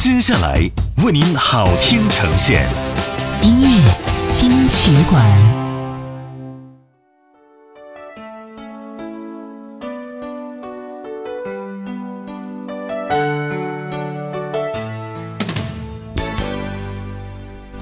接下来为您好听呈现，音乐金曲馆。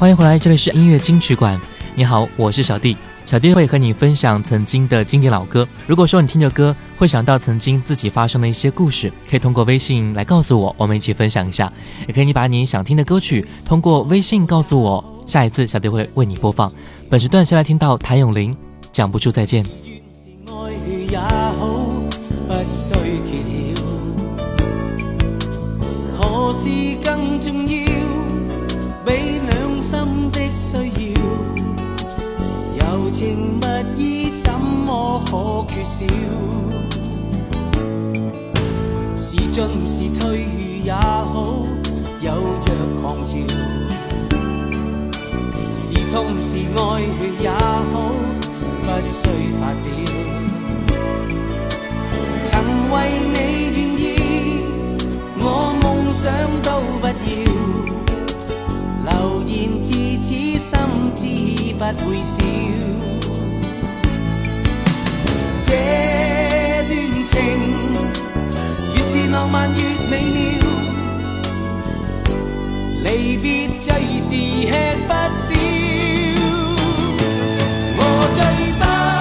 欢迎回来，这里是音乐金曲馆。你好，我是小弟。小弟会和你分享曾经的经典老歌。如果说你听着歌会想到曾经自己发生的一些故事，可以通过微信来告诉我，我们一起分享一下。也可以你把你想听的歌曲通过微信告诉我，下一次小弟会为你播放。本时段先来听到谭咏麟《讲不出再见》。柔情蜜意怎么可缺少？是进是退也好，有若狂潮。是痛是爱也好，不需发表。曾为。不会少，这段情越是浪漫越美妙，离别最是吃不消，我最不。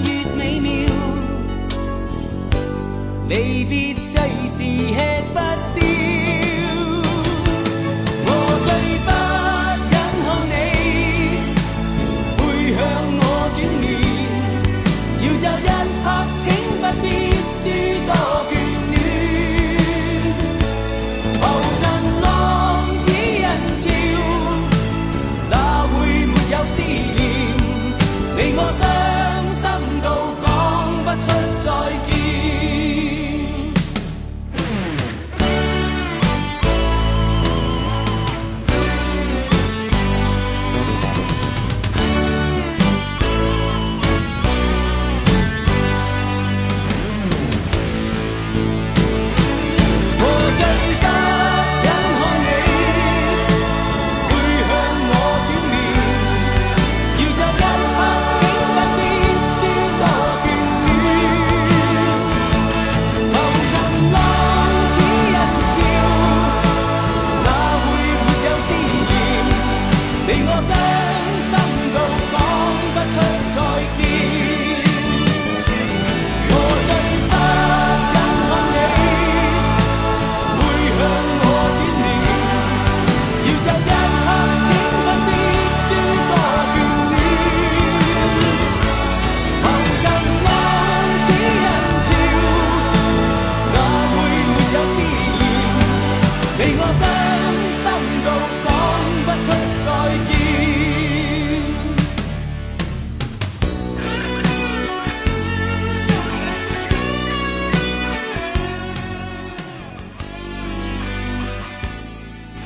越美妙，离别最是吃不消。我最不忍看你背向我转面，要走一刻，请不必。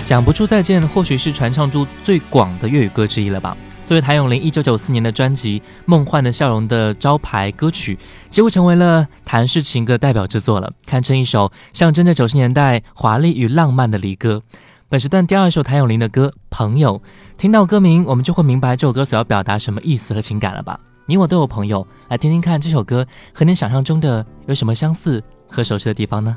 讲不出再见，或许是传唱度最广的粤语歌之一了吧。作为谭咏麟1994年的专辑《梦幻的笑容》的招牌歌曲，几乎成为了谭氏情歌代表之作，了，堪称一首象征着90年代华丽与浪漫的离歌。本时段第二首谭咏麟的歌《朋友》，听到歌名，我们就会明白这首歌所要表达什么意思和情感了吧。你我都有朋友，来听听看这首歌和你想象中的有什么相似和熟悉的地方呢？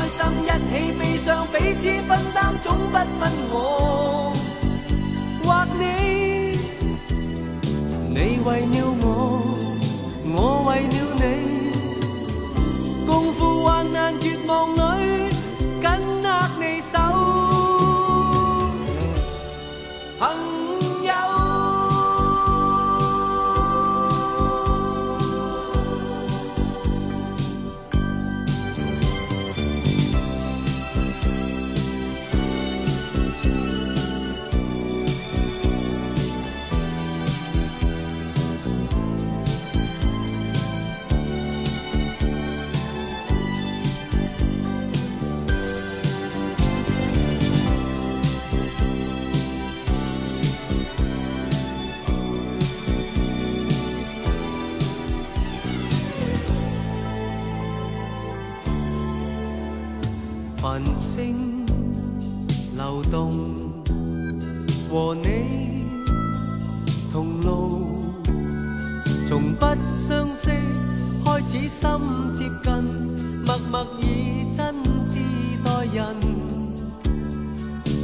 开心一起，悲伤彼此分担，总不分我或你。你为了我，我为了你，共赴患难绝望里，紧握你手。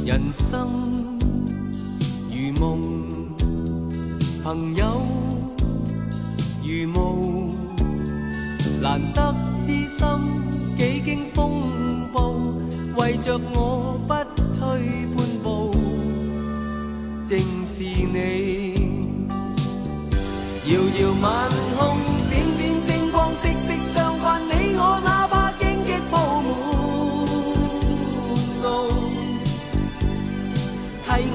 人生如梦，朋友如雾，难得知心，几经风暴，为着我不退半步，正是你，遥遥晚空。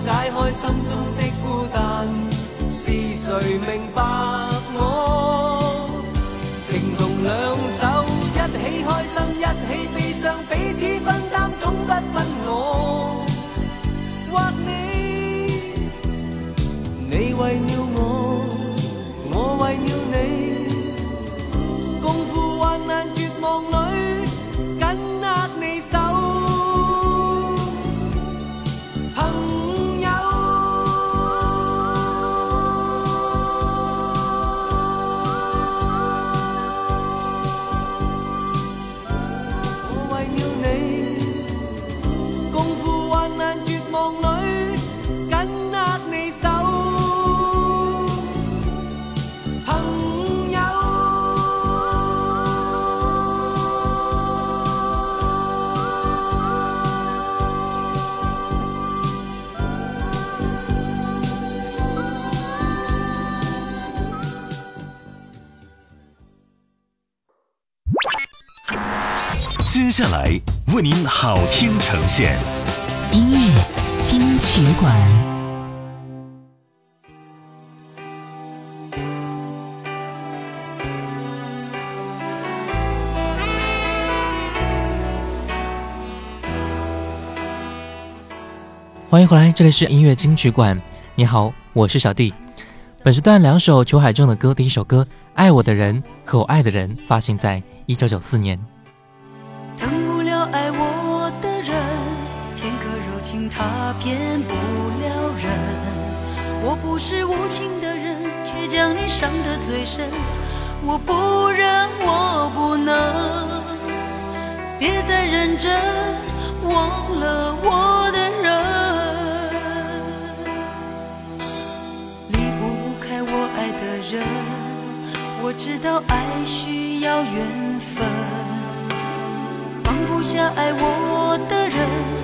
解开心中的孤单，是谁明白我？情同两手，一起开心，一起悲伤，彼此分担，总不分。为您好听呈现，音乐金曲馆。欢迎回来，这里是音乐金曲馆。你好，我是小弟。本时段两首裘海正的歌，第一首歌《爱我的人和我爱的人》发行在一九九四年。他骗不了人，我不是无情的人，却将你伤得最深。我不忍，我不能，别再认真，忘了我的人。离不开我爱的人，我知道爱需要缘分，放不下爱我的人。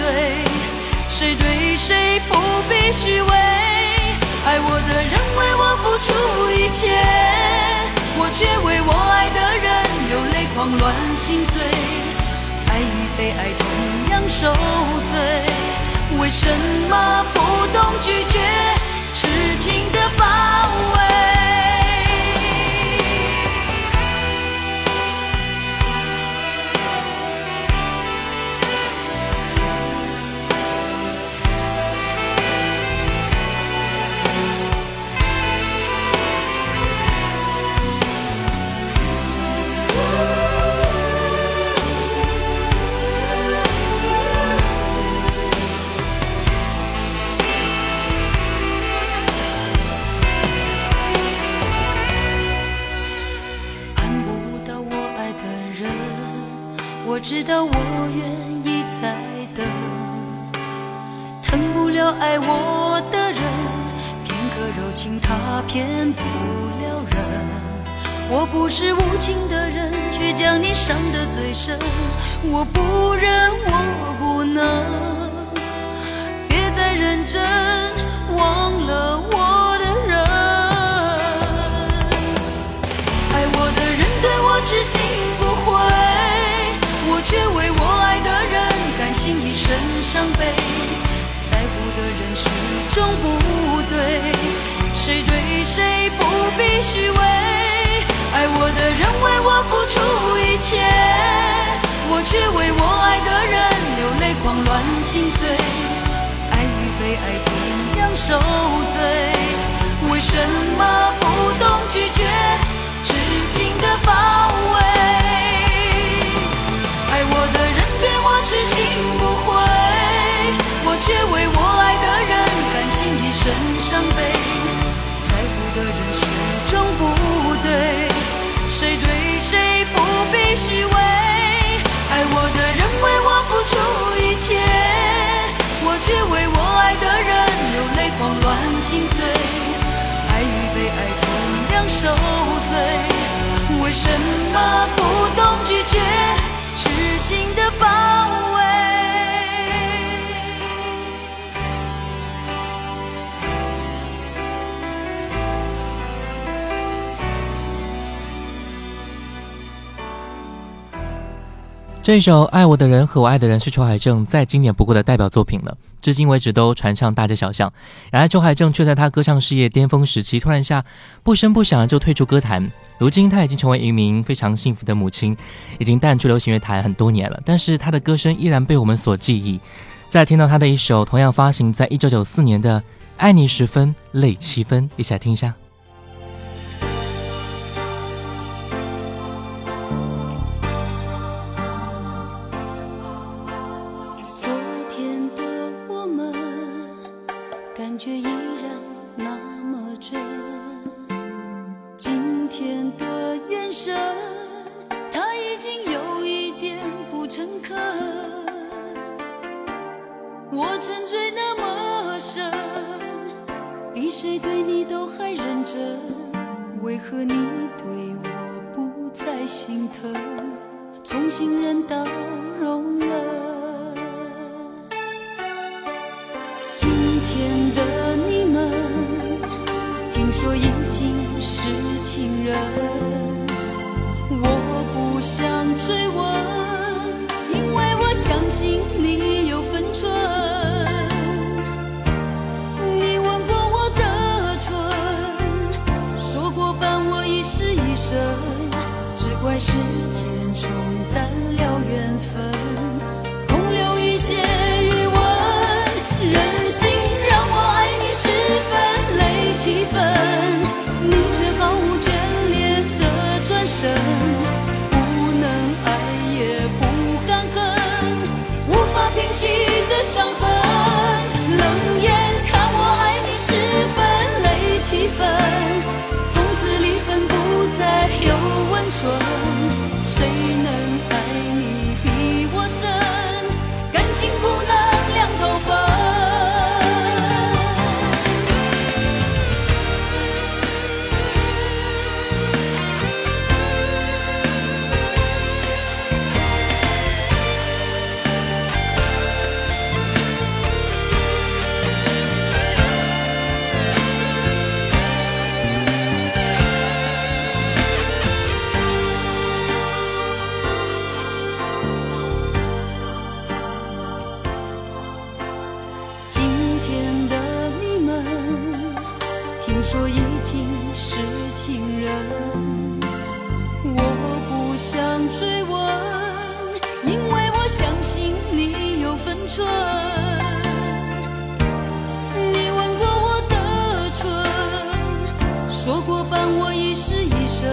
对，谁对谁不必虚伪？爱我的人为我付出一切，我却为我爱的人流泪狂乱心碎。爱与被爱同样受罪，为什么不懂拒绝痴情的包围？不是无情的人，却将你伤得最深。我不忍，我不能。别再认真，忘了我的人。爱我的人对我痴心不悔，我却为我爱的人甘心一生伤悲。在乎的人始终不对，谁对谁不必虚伪。心碎，爱与被爱同样受罪。为什么不懂拒绝痴情的包围？爱我的人对我痴心不悔，我却为我爱的人甘心一生伤悲。在乎的人始终不对，谁对谁不必虚伪？爱我的人为我付出一切。为我爱的人流泪，狂乱心碎，爱与被爱同样受罪。为什么不懂拒绝痴情的包围？这一首《爱我的人和我爱的人》是裘海正再经典不过的代表作品了，至今为止都传唱大街小巷。然而，裘海正却在他歌唱事业巅峰时期，突然下不声不响的就退出歌坛。如今，他已经成为一名非常幸福的母亲，已经淡出流行乐坛很多年了。但是，他的歌声依然被我们所记忆。再听到他的一首同样发行在一九九四年的《爱你十分泪七分》，一起来听一下。我沉醉那么深，比谁对你都还认真，为何你对我不再心疼？从信任到容忍。今天的你们，听说已经是情人，我不想追问，因为我相信。时间中。人，我不想追问，因为我相信你有分寸。你吻过我的唇，说过伴我一世一生，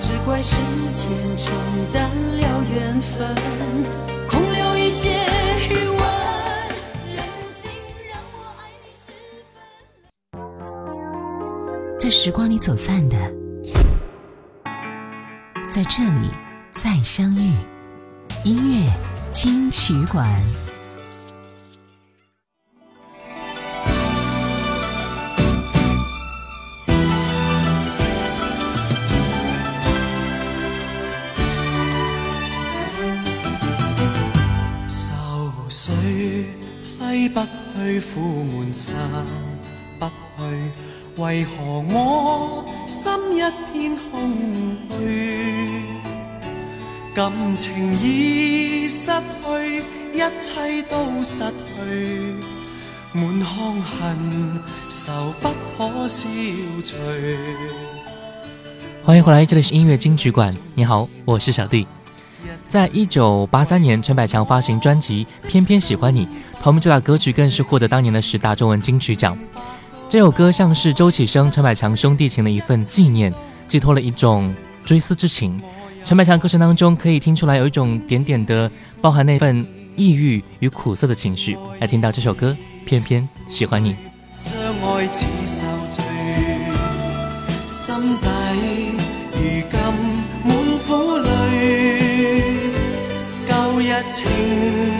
只怪时间冲淡了缘分。时光里走散的，在这里再相遇。音乐金曲馆。愁挥不去，苦闷散不去。为何我心一片空虚？感情已失去，一切都失去，满腔恨愁不可消除。欢迎回来，这里是音乐金曲馆。你好，我是小弟。在一九八三年，陈百强发行专辑《偏偏喜欢你》，同名主打歌曲更是获得当年的十大中文金曲奖。这首歌像是周启生、陈百强兄弟情的一份纪念，寄托了一种追思之情。陈百强歌声当中可以听出来有一种点点的包含那份抑郁与苦涩的情绪。来听到这首歌，偏偏喜欢你。情。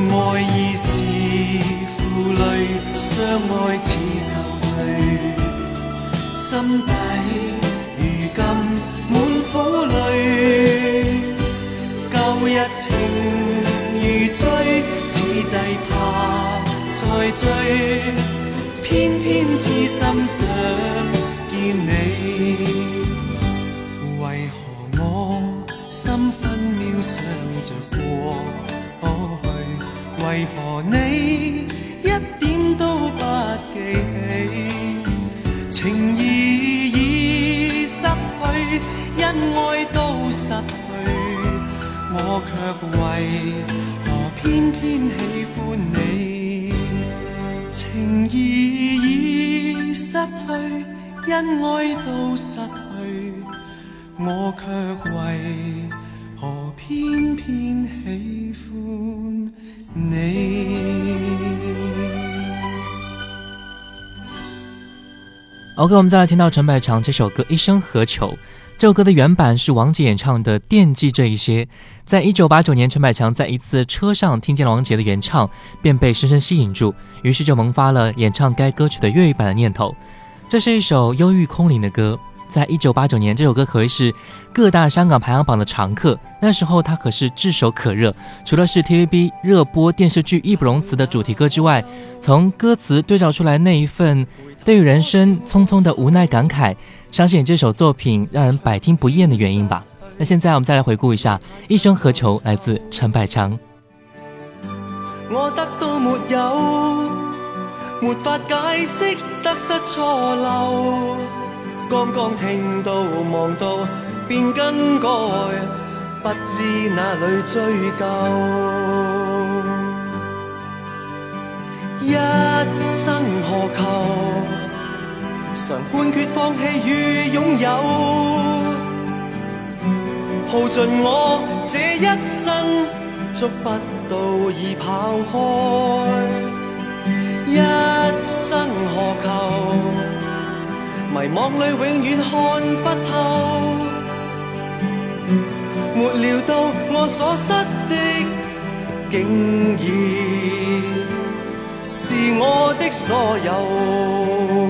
爱意是负累，相爱似受罪，心底如今满苦泪。旧日情如醉，此际怕再追，偏偏痴心想见你。为何你一点都不记起？情义已失去，恩爱都失去，我却为何偏偏喜欢你？情义已失去，恩爱都失去，我却为。我偏偏喜欢你？OK，我们再来听到陈百强这首歌《一生何求》。这首歌的原版是王杰演唱的《惦记这一些》。在一九八九年，陈百强在一次车上听见了王杰的原唱，便被深深吸引住，于是就萌发了演唱该歌曲的粤语版的念头。这是一首忧郁空灵的歌。在一九八九年，这首歌可谓是各大香港排行榜的常客。那时候它可是炙手可热，除了是 TVB 热播电视剧义不容辞的主题歌之外，从歌词对照出来那一份对于人生匆匆的无奈感慨，相信这首作品让人百听不厌的原因吧。那现在我们再来回顾一下《一生何求》，来自陈百强。刚刚听到望到便更改，不知哪里追究。一生何求？常判决放弃与拥有，耗尽我这一生，捉不到已跑开。一生何求？迷惘里永远看不透，没料到我所失的，竟然是我的所有。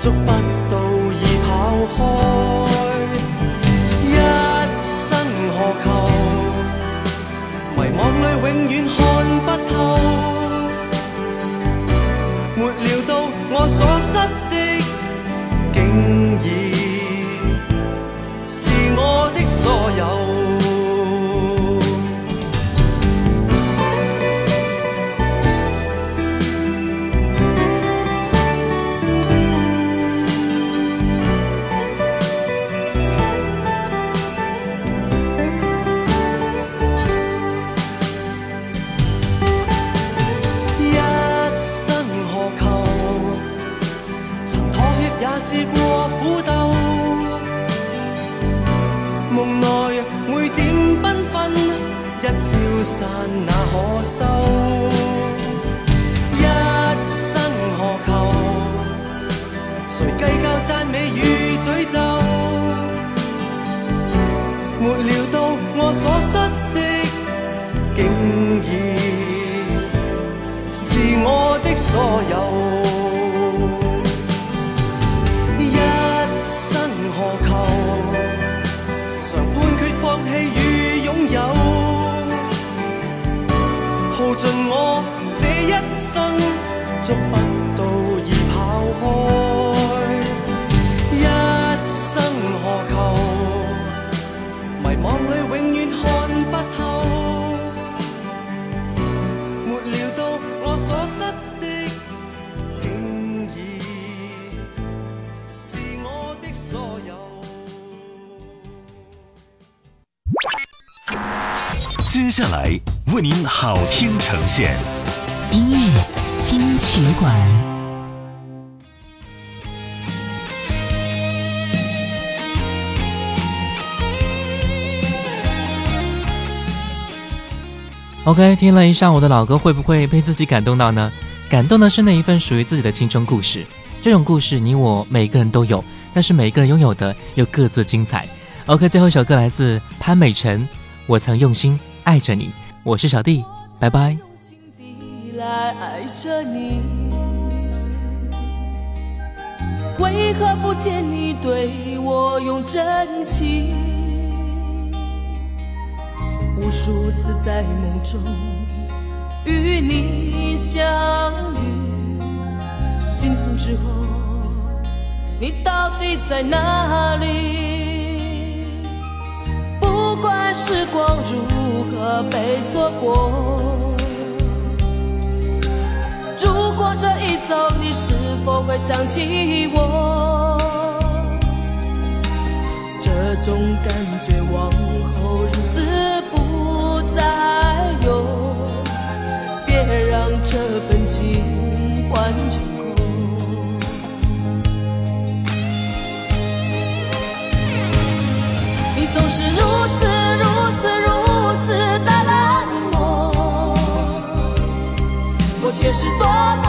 捉不到，已跑开。一生何求？迷惘里，永远。试过苦斗，梦内每点缤纷一消散，那可收？一生何求？谁计较赞美与诅咒？没料到我所失的，竟然是我的所有。接下来为您好听呈现，音乐金曲馆。OK，听了一上午的老歌，会不会被自己感动到呢？感动的是那一份属于自己的青春故事。这种故事，你我每个人都有，但是每个人拥有的又各自精彩。OK，最后一首歌来自潘美辰，《我曾用心爱着你》。我是小弟，拜拜。为何不见你，对我用真情？无数次在梦中与你相遇，惊醒之后，你到底在哪里？不管时光如何被错过，如果这一走，你是否会想起我？这种感觉往后日子不再有，别让这份情换成空。你总是如此如此如此的冷漠，我却是多。么。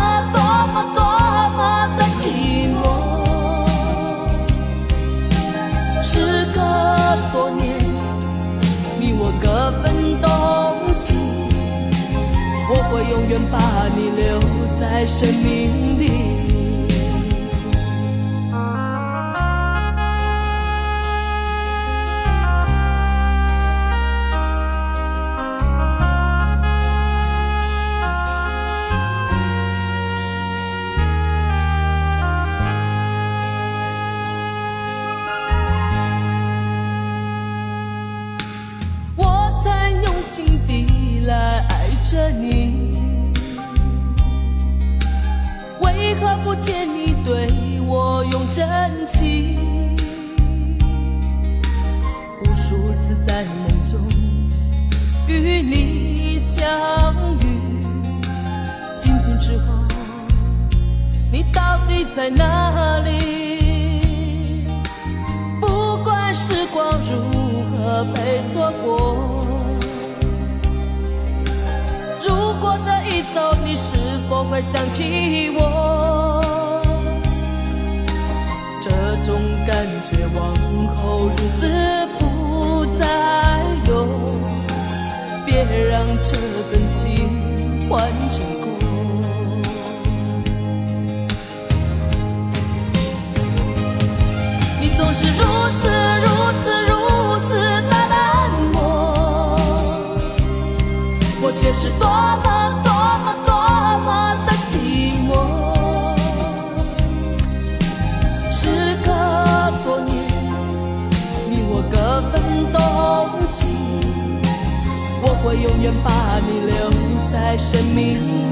这份东西，我会永远把你留在生命里。在哪里？不管时光如何被错过，如果这一走，你是否会想起我？这种感觉往后日子不再有，别让这份情换成。总是如此如此如此的冷漠，我却是多么多么多么的寂寞。时隔多年，你我各分东西，我会永远把你留在生命。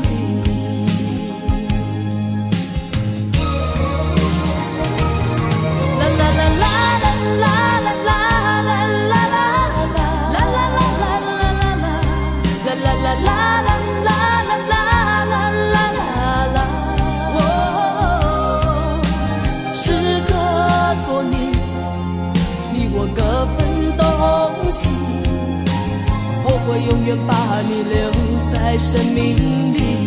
愿把你留在生命里。